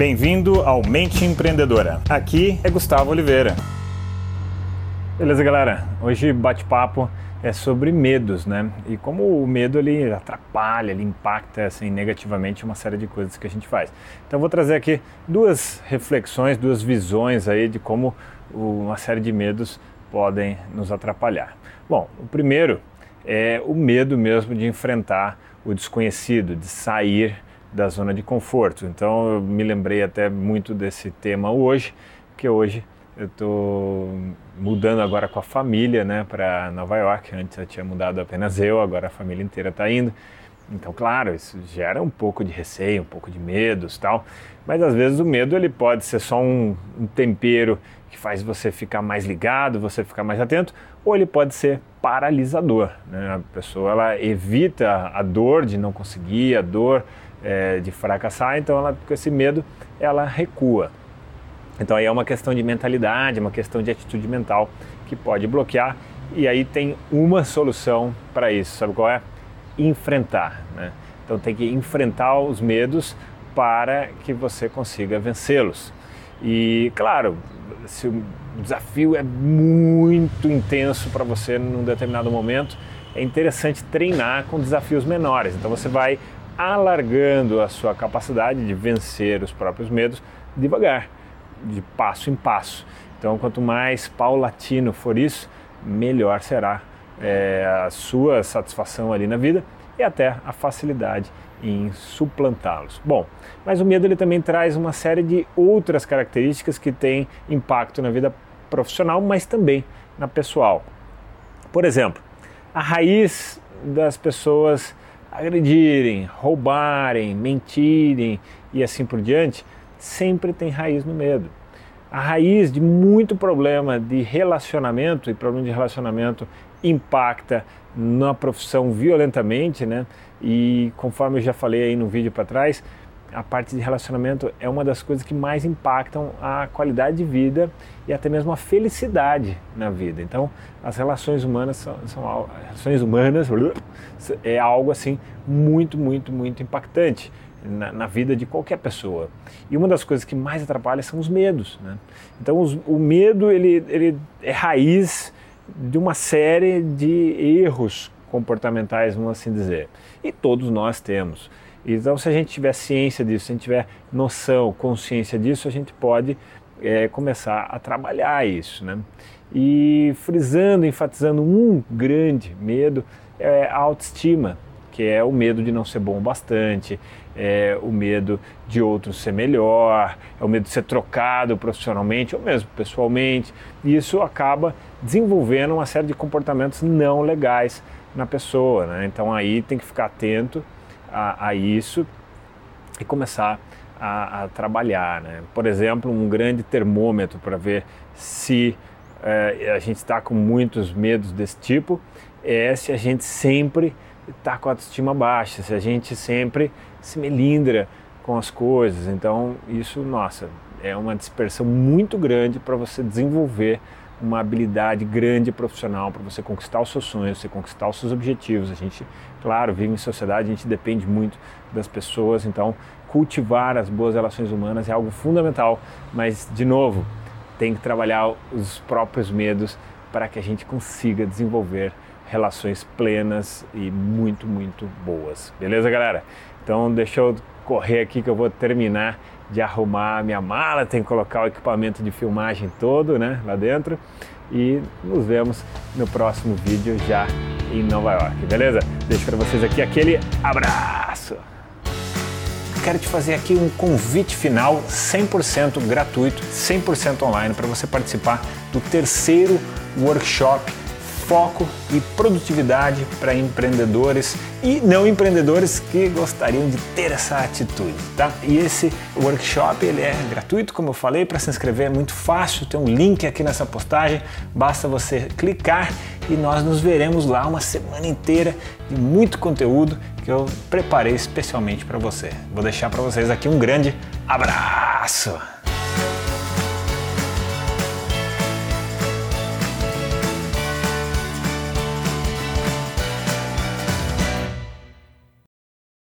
Bem-vindo ao Mente Empreendedora. Aqui é Gustavo Oliveira. Beleza, galera? Hoje bate-papo é sobre medos, né? E como o medo ele atrapalha, ele impacta assim negativamente uma série de coisas que a gente faz. Então eu vou trazer aqui duas reflexões, duas visões aí de como uma série de medos podem nos atrapalhar. Bom, o primeiro é o medo mesmo de enfrentar o desconhecido, de sair da zona de conforto. Então eu me lembrei até muito desse tema hoje, que hoje eu estou mudando agora com a família, né, para Nova York. Antes eu tinha mudado apenas eu, agora a família inteira está indo. Então, claro, isso gera um pouco de receio, um pouco de medos, tal. Mas às vezes o medo ele pode ser só um, um tempero que faz você ficar mais ligado, você ficar mais atento, ou ele pode ser paralisador. Né? A pessoa ela evita a dor de não conseguir, a dor é, de fracassar, então ela, com esse medo ela recua. Então aí é uma questão de mentalidade, uma questão de atitude mental que pode bloquear. E aí tem uma solução para isso, sabe qual é? Enfrentar. Né? Então tem que enfrentar os medos para que você consiga vencê-los. E claro, se o desafio é muito intenso para você num determinado momento, é interessante treinar com desafios menores. Então você vai alargando a sua capacidade de vencer os próprios medos devagar, de passo em passo. Então, quanto mais paulatino for isso, melhor será é, a sua satisfação ali na vida e até a facilidade em suplantá-los. Bom, mas o medo ele também traz uma série de outras características que têm impacto na vida profissional, mas também na pessoal. Por exemplo, a raiz das pessoas agredirem, roubarem, mentirem e assim por diante, sempre tem raiz no medo. A raiz de muito problema de relacionamento, e problema de relacionamento impacta na profissão violentamente, né? E conforme eu já falei aí no vídeo para trás, a parte de relacionamento é uma das coisas que mais impactam a qualidade de vida e até mesmo a felicidade na vida. Então, as relações humanas são, são relações humanas é algo assim muito, muito, muito impactante na, na, vida de qualquer pessoa. E uma das coisas que mais atrapalha são os medos. Né? Então, os, o medo ele, ele é raiz de uma série de erros comportamentais, vamos assim dizer. E todos nós temos. Então, se a gente tiver ciência disso, se a gente tiver noção, consciência disso, a gente pode é, começar a trabalhar isso. Né? E frisando, enfatizando um grande medo é a autoestima, que é o medo de não ser bom o bastante, é o medo de outro ser melhor, é o medo de ser trocado profissionalmente ou mesmo pessoalmente. E isso acaba desenvolvendo uma série de comportamentos não legais na pessoa. Né? Então aí tem que ficar atento a, a isso e começar a, a trabalhar. Né? Por exemplo, um grande termômetro para ver se é, a gente está com muitos medos desse tipo é se a gente sempre está com a autoestima baixa, se a gente sempre se melindra com as coisas. Então, isso, nossa, é uma dispersão muito grande para você desenvolver uma habilidade grande profissional para você conquistar os seus sonhos, você conquistar os seus objetivos. A gente, claro, vive em sociedade, a gente depende muito das pessoas, então cultivar as boas relações humanas é algo fundamental, mas de novo, tem que trabalhar os próprios medos para que a gente consiga desenvolver relações plenas e muito, muito boas. Beleza, galera? Então, deixa eu correr aqui que eu vou terminar de arrumar minha mala, tem que colocar o equipamento de filmagem todo, né, lá dentro. E nos vemos no próximo vídeo já em Nova York, beleza? Deixo para vocês aqui aquele abraço. Quero te fazer aqui um convite final 100% gratuito, 100% online para você participar do terceiro workshop foco e produtividade para empreendedores e não empreendedores que gostariam de ter essa atitude, tá? E esse workshop ele é gratuito, como eu falei, para se inscrever é muito fácil, tem um link aqui nessa postagem, basta você clicar e nós nos veremos lá uma semana inteira de muito conteúdo que eu preparei especialmente para você. Vou deixar para vocês aqui um grande abraço.